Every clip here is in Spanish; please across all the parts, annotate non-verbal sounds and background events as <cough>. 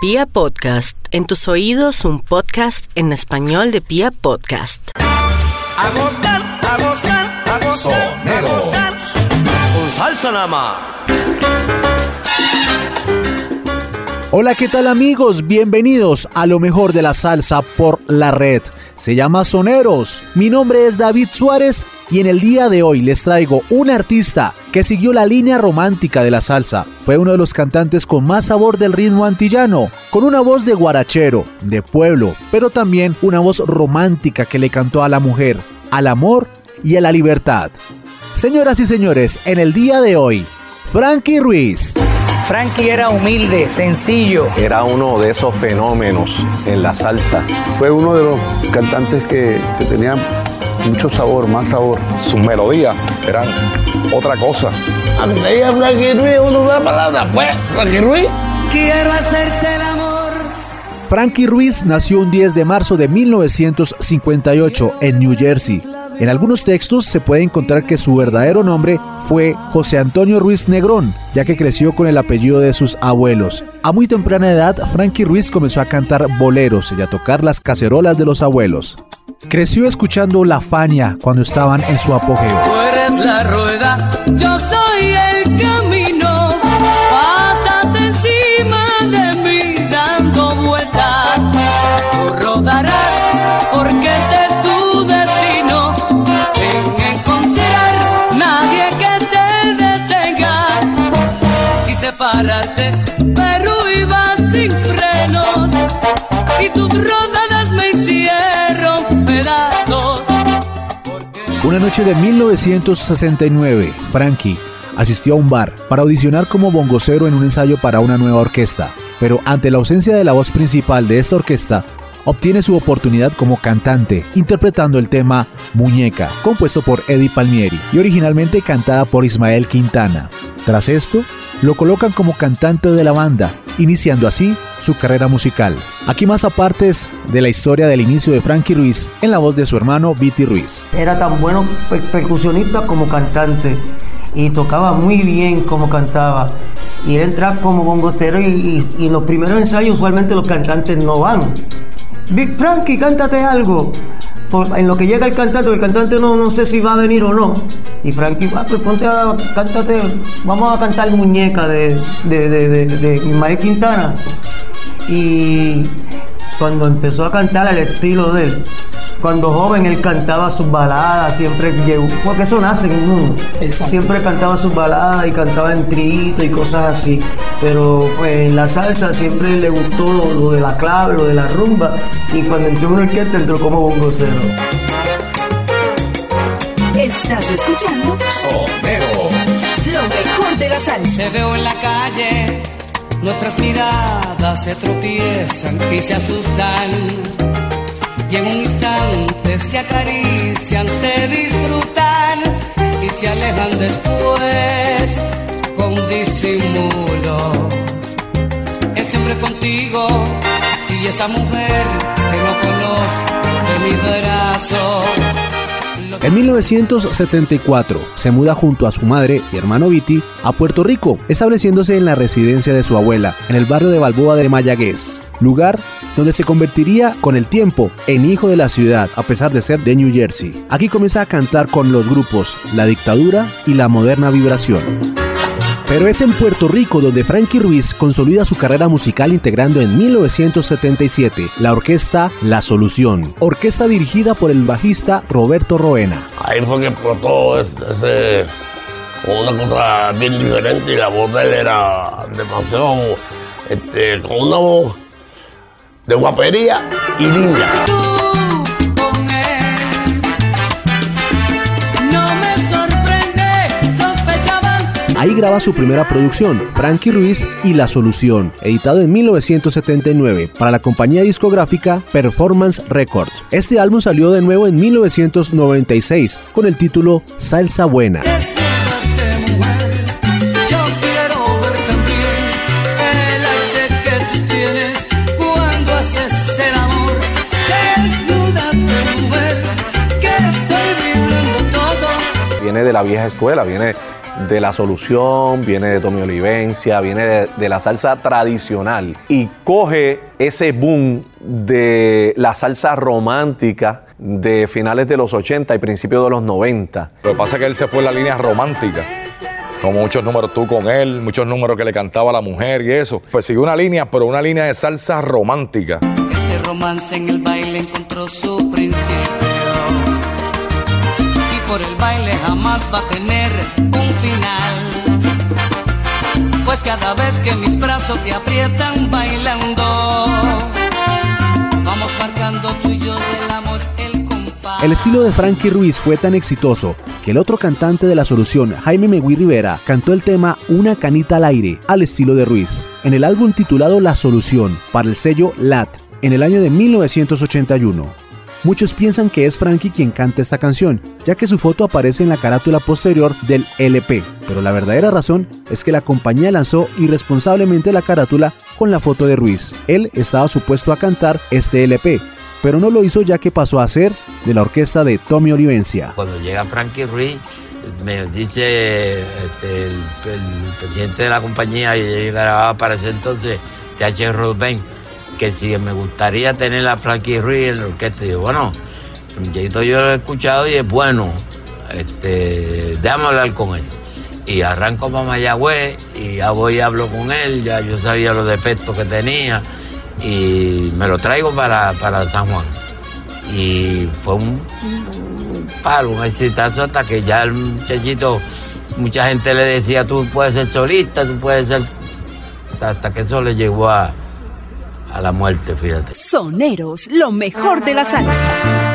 Pia Podcast, en tus oídos un podcast en español de Pia Podcast. A gozar, a gozar, a gozar, Soneros. a gozar. Con salsa nada más. Hola, ¿qué tal amigos? Bienvenidos a lo mejor de la salsa por la red. Se llama Soneros. Mi nombre es David Suárez y en el día de hoy les traigo un artista que siguió la línea romántica de la salsa. Fue uno de los cantantes con más sabor del ritmo antillano, con una voz de guarachero, de pueblo, pero también una voz romántica que le cantó a la mujer, al amor y a la libertad. Señoras y señores, en el día de hoy, Frankie Ruiz. Frankie era humilde, sencillo. era uno de esos fenómenos en la salsa. fue uno de los cantantes que, que tenía mucho sabor, más sabor. Sus melodías eran otra cosa. Diga Frankie Ruiz una palabra, pues, Frankie Ruiz. Quiero hacerte el amor. Frankie Ruiz nació un 10 de marzo de 1958 en New Jersey. En algunos textos se puede encontrar que su verdadero nombre fue José Antonio Ruiz Negrón, ya que creció con el apellido de sus abuelos. A muy temprana edad, Frankie Ruiz comenzó a cantar boleros y a tocar las cacerolas de los abuelos. Creció escuchando La Fania cuando estaban en su apogeo. Una noche de 1969, Frankie asistió a un bar para audicionar como bongocero en un ensayo para una nueva orquesta, pero ante la ausencia de la voz principal de esta orquesta, obtiene su oportunidad como cantante, interpretando el tema Muñeca, compuesto por Eddie Palmieri y originalmente cantada por Ismael Quintana. Tras esto, lo colocan como cantante de la banda, iniciando así su carrera musical. Aquí más apartes de la historia del inicio de Frankie Ruiz en la voz de su hermano Viti Ruiz. era tan bueno per- percusionista como cantante y tocaba muy bien como cantaba. Y él entraba como bongocero y en los primeros ensayos usualmente los cantantes no van. Big Frankie, cántate algo. En lo que llega el cantante, el cantante no, no sé si va a venir o no. Y Frankie, ah, pues ponte a, cántate, vamos a cantar Muñeca de, de, de, de, de Quintana. Y cuando empezó a cantar al estilo de él, cuando joven él cantaba sus baladas, siempre llegó, porque eso nace en uno. Siempre cantaba sus baladas y cantaba en trito y cosas así. Pero pues, en la salsa siempre le gustó lo, lo de la clave, lo de la rumba. Y cuando entró en una orquesta entró como bongocero. Estás escuchando Soneros. lo mejor de la salsa. Te veo en la calle, nuestras miradas se tropiezan y se asustan. Y en un instante se acarician, se disfrutan y se alejan después con disimulo. Siempre contigo y esa mujer que no conozco de mi brazo. En 1974 se muda junto a su madre y hermano Viti a Puerto Rico, estableciéndose en la residencia de su abuela, en el barrio de Balboa de Mayagüez, lugar donde se convertiría con el tiempo en hijo de la ciudad a pesar de ser de New Jersey. Aquí comienza a cantar con los grupos La Dictadura y La Moderna Vibración. Pero es en Puerto Rico donde Frankie Ruiz consolida su carrera musical integrando en 1977 la orquesta La Solución, orquesta dirigida por el bajista Roberto Roena. Ahí fue que explotó ese, con una cosa bien diferente y la voz de él era demasiado, este, con una voz de guapería y linda. Ahí graba su primera producción, Frankie Ruiz y La Solución, editado en 1979 para la compañía discográfica Performance Records. Este álbum salió de nuevo en 1996 con el título Salsa Buena. Despiértate, mujer. Yo quiero ver también el aire que tú tienes cuando haces el amor. Desnúdate, mujer, que estoy viviendo todo. Viene de la vieja escuela, viene de la solución, viene de Tommy Olivencia, viene de, de la salsa tradicional y coge ese boom de la salsa romántica de finales de los 80 y principios de los 90. Lo que pasa es que él se fue en la línea romántica. Como muchos números tú con él, muchos números que le cantaba a la mujer y eso. Pues siguió una línea, pero una línea de salsa romántica. Este romance en el baile encontró su principio. El baile jamás va a tener un final. Pues cada vez que mis brazos te aprietan bailando, vamos marcando tú y yo del amor el compás. El estilo de Frankie Ruiz fue tan exitoso que el otro cantante de la solución, Jaime Megui Rivera, cantó el tema Una canita al aire al estilo de Ruiz, en el álbum titulado La Solución, para el sello LAT, en el año de 1981. Muchos piensan que es Frankie quien canta esta canción, ya que su foto aparece en la carátula posterior del LP, pero la verdadera razón es que la compañía lanzó irresponsablemente la carátula con la foto de Ruiz. Él estaba supuesto a cantar este LP, pero no lo hizo ya que pasó a ser de la orquesta de Tommy Olivencia. Cuando llega Frankie Ruiz, me dice este, el, presidente de la compañía, y grababa para ese entonces, T.H. Rubén, que si me gustaría tener a Frankie Ruiz en la orquesta. Y yo, bueno, yo lo he escuchado y es bueno, este, déjame hablar con él. Y arranco para Mayagüez y ya voy y hablo con él, ya yo sabía los defectos que tenía y me lo traigo para, para San Juan. Y fue un, un palo, un exitazo hasta que ya el muchachito, mucha gente le decía, tú puedes ser solista, tú puedes ser... Hasta que eso le llegó a, a la muerte, fíjate. Soneros, lo mejor de la salsa.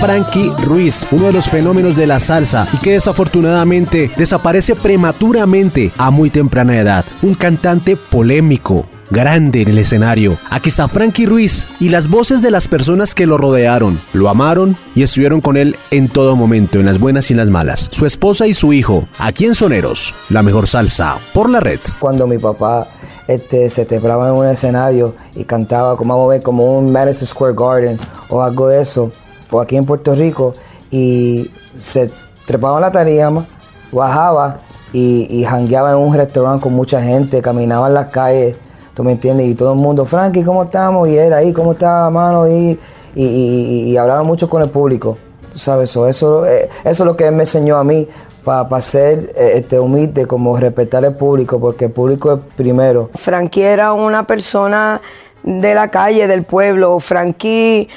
Frankie Ruiz, uno de los fenómenos de la salsa y que desafortunadamente desaparece prematuramente a muy temprana edad. Un cantante polémico, grande en el escenario. Aquí está Frankie Ruiz y las voces de las personas que lo rodearon, lo amaron y estuvieron con él en todo momento, en las buenas y en las malas. Su esposa y su hijo, aquí en Soneros, la mejor salsa, por la red. cuando mi papá este, se trepraba en un escenario y cantaba como, como un Madison Square Garden o algo de eso, aquí en Puerto Rico, y se trepaba en la tarima, bajaba y, y jangueaba en un restaurante con mucha gente, caminaba en las calles, tú me entiendes, y todo el mundo, Frankie, ¿cómo estamos? Y él ahí, ¿cómo está, mano? Y, y, y- hablaba mucho con el público. Tú sabes, eso, eso, eh, eso es lo que él me enseñó a mí para ser eh, este, humilde, como respetar al público, porque el público es primero. Frankie era una persona de la calle, del pueblo. Frankie,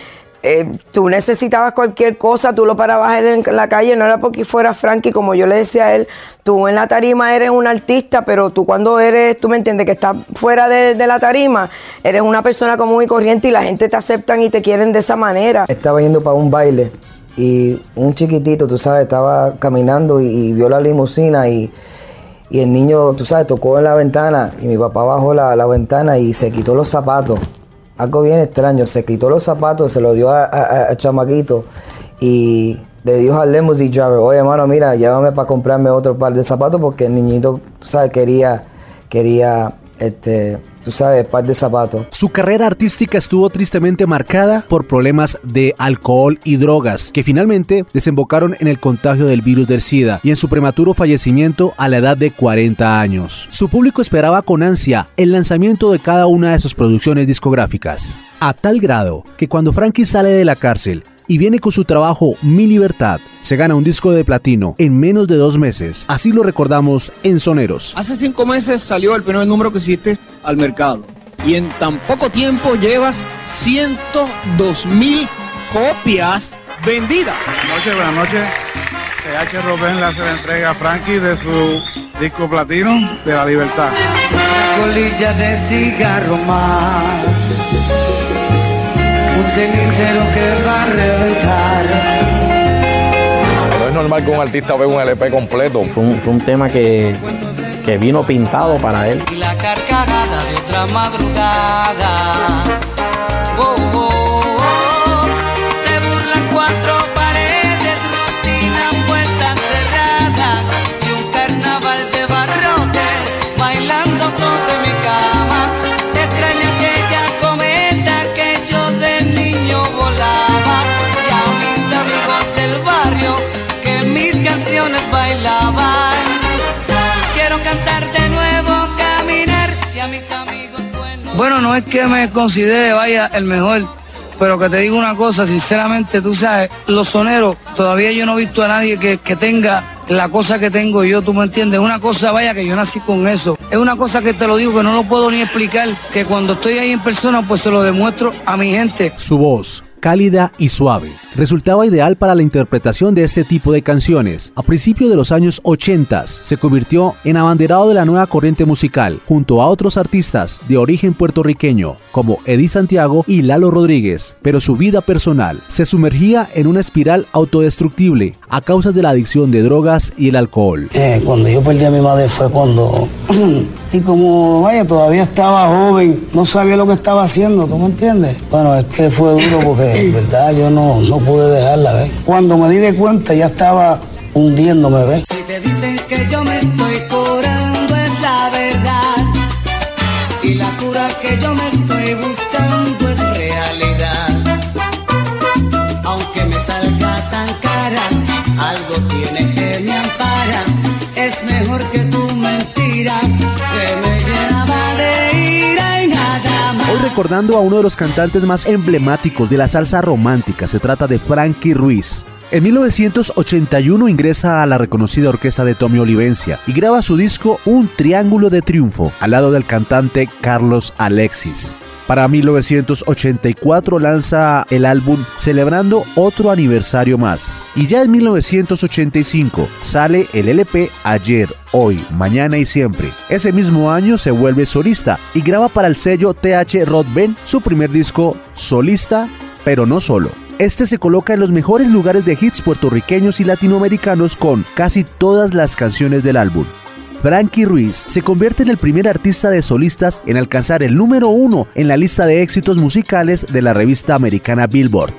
eh, tú necesitabas cualquier cosa, tú lo parabas en la calle, no era porque fuera Frankie, como yo le decía a él, tú en la tarima eres un artista, pero tú cuando eres, tú me entiendes, que estás fuera de, la tarima, eres una persona común y corriente y la gente te aceptan y te quieren de esa manera. Estaba yendo para un baile y un chiquitito, tú sabes, estaba caminando y, vio la limusina y, el niño, tú sabes, tocó en la ventana y mi papá bajó la ventana y se quitó los zapatos. Algo bien extraño, se quitó los zapatos, se los dio a- a- chamaquito y le dijo al limousine driver, oye hermano, mira, llévame para comprarme otro par de zapatos porque el niñito, tú sabes, quería, quería, este, tú sabes, par de zapatos. Su carrera artística estuvo tristemente marcada por problemas de alcohol y drogas, que finalmente desembocaron en el contagio del virus del SIDA y en su prematuro fallecimiento a la edad de 40 años. Su público esperaba con ansia el lanzamiento de cada una de sus producciones discográficas, a tal grado que cuando Frankie sale de la cárcel y viene con su trabajo Mi Libertad, se gana un disco de platino en menos de dos meses. Así lo recordamos en Soneros. Hace cinco meses salió el primer número que hiciste al mercado y en tan poco tiempo llevas 102 mil copias vendidas. Buenas noches, buenas noches. TH Robén le hace la entrega a Frankie de su disco platino de la libertad. colilla de cigarro más, un cenicero que va a reventar. No es normal que un artista vea un LP completo. Fue un, fue un tema que, que vino pintado para él. y la carcajada de otra madrugada. Oh, oh. Bueno, no es que me considere, vaya, el mejor, pero que te digo una cosa, sinceramente, tú sabes, los soneros, todavía yo no he visto a nadie que, que tenga la cosa que tengo yo, tú me entiendes, una cosa, vaya, que yo nací con eso. Es una cosa que te lo digo, que no lo puedo ni explicar, que cuando estoy ahí en persona, pues se lo demuestro a mi gente. Su voz, cálida y suave, resultaba ideal para la interpretación de este tipo de canciones. A principios de los años 80 se convirtió en abanderado de la nueva corriente musical, junto a otros artistas de origen puertorriqueño, como Eddie Santiago y Lalo Rodríguez, pero su vida personal se sumergía en una espiral autodestructible a causa de la adicción de drogas y el alcohol. Eh, cuando yo perdí a mi madre fue cuando... <clears throat> y como, vaya, todavía estaba joven, no sabía lo que estaba haciendo, ¿tú me entiendes? Bueno, es que fue duro porque, en verdad, yo no, no pude dejarla, ¿ves? Cuando me di de cuenta ya estaba hundiéndome, ¿ves? Si te dicen que yo me estoy curando es la verdad y la cura que yo me estoy buscando recordando a uno de los cantantes más emblemáticos de la salsa romántica, se trata de Frankie Ruiz. En 1981 ingresa a la reconocida orquesta de Tommy Olivencia y graba su disco Un Triángulo de Triunfo al lado del cantante Carlos Alexis. Para 1984 lanza el álbum celebrando otro aniversario más. Y ya en 1985 sale el LP Ayer, Hoy, Mañana y Siempre. Ese mismo año se vuelve solista y graba para el sello TH Rodben su primer disco solista, pero no solo. Este se coloca en los mejores lugares de hits puertorriqueños y latinoamericanos con casi todas las canciones del álbum. Frankie Ruiz se convierte en el primer artista de solistas en alcanzar el número uno en la lista de éxitos musicales de la revista americana Billboard.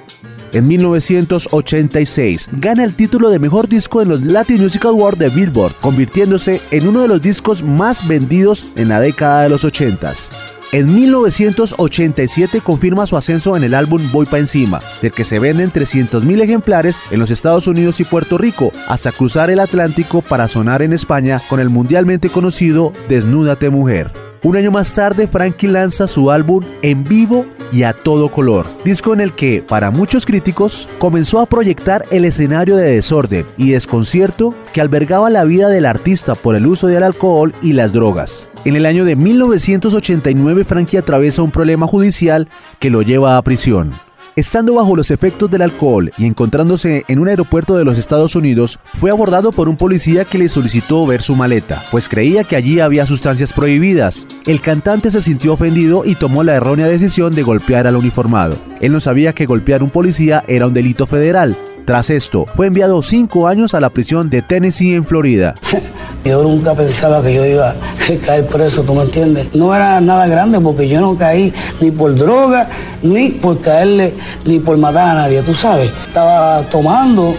En 1986 gana el título de mejor disco en los Latin Music Awards de Billboard, convirtiéndose en uno de los discos más vendidos en la década de los 80s. En 1987 confirma su ascenso en el álbum Voy pa' encima, del que se venden 300.000 ejemplares en los Estados Unidos y Puerto Rico, hasta cruzar el Atlántico para sonar en España con el mundialmente conocido Desnúdate Mujer. Un año más tarde, Frankie lanza su álbum En vivo y a todo color, disco en el que, para muchos críticos, comenzó a proyectar el escenario de desorden y desconcierto que albergaba la vida del artista por el uso del alcohol y las drogas. En el año de 1989, Frankie atraviesa un problema judicial que lo lleva a prisión. Estando bajo los efectos del alcohol y encontrándose en un aeropuerto de los Estados Unidos, fue abordado por un policía que le solicitó ver su maleta, pues creía que allí había sustancias prohibidas. El cantante se sintió ofendido y tomó la errónea decisión de golpear al uniformado. Él no sabía que golpear a un policía era un delito federal. Tras esto, fue enviado cinco años a la prisión de Tennessee en Florida. <laughs> Yo nunca pensaba que yo iba a caer preso, ¿tú me entiendes? No era nada grande porque yo no caí ni por droga, ni por caerle, ni por matar a nadie, tú sabes. Estaba tomando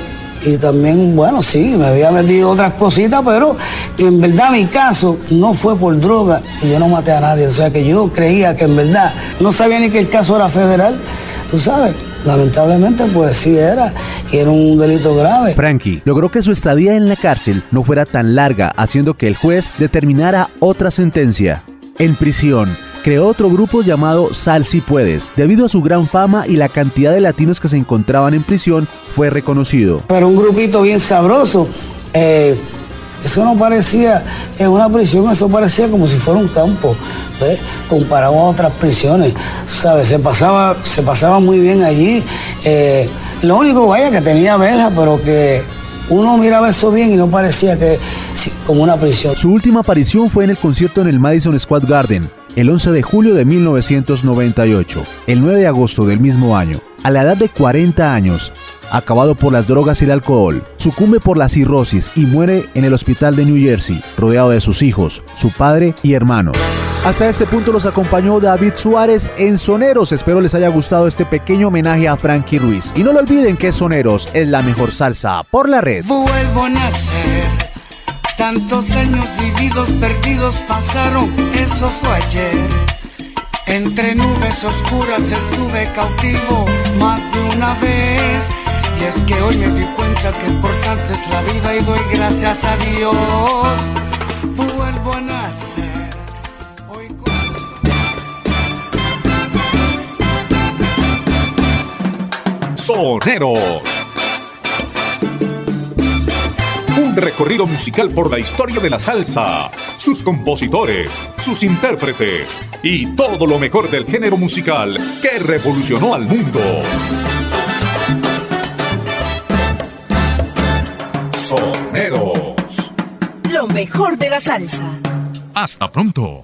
y también, bueno, sí, me había metido otras cositas, pero en verdad mi caso no fue por droga y yo no maté a nadie. O sea que yo creía que en verdad no sabía ni que el caso era federal, tú sabes. Lamentablemente, pues sí era, y era un delito grave. Frankie logró que su estadía en la cárcel no fuera tan larga, haciendo que el juez determinara otra sentencia. En prisión, creó otro grupo llamado Sal Si Puedes. Debido a su gran fama y la cantidad de latinos que se encontraban en prisión, fue reconocido. Pero un grupito bien sabroso. eh, eso no parecía en una prisión, eso parecía como si fuera un campo, ¿ves? comparado a otras prisiones, ¿sabes? Se pasaba, se pasaba muy bien allí. eh, lo único, vaya, que tenía verja, pero que uno miraba eso bien y no parecía que como una prisión. Su última aparición fue en el concierto en el Madison Square Garden, el 11 de julio de 1998. El 9 de agosto del mismo año, a la edad de 40 años, acabado por las drogas y el alcohol, sucumbe por la cirrosis y muere en el hospital de New Jersey, rodeado de sus hijos, su padre y hermanos. Hasta este punto los acompañó David Suárez en Soneros. Espero les haya gustado este pequeño homenaje a Frankie Ruiz. Y no lo olviden que Soneros es la mejor salsa por la red. Vuelvo a nacer. Tantos años vividos, perdidos pasaron, eso fue ayer. Entre nubes oscuras estuve cautivo más de una vez. Y es que hoy me di cuenta que importante es la vida y doy gracias a Dios. Vuelvo a nacer. Soneros. Un recorrido musical por la historia de la salsa, sus compositores, sus intérpretes y todo lo mejor del género musical que revolucionó al mundo. Soneros. Lo mejor de la salsa. Hasta pronto.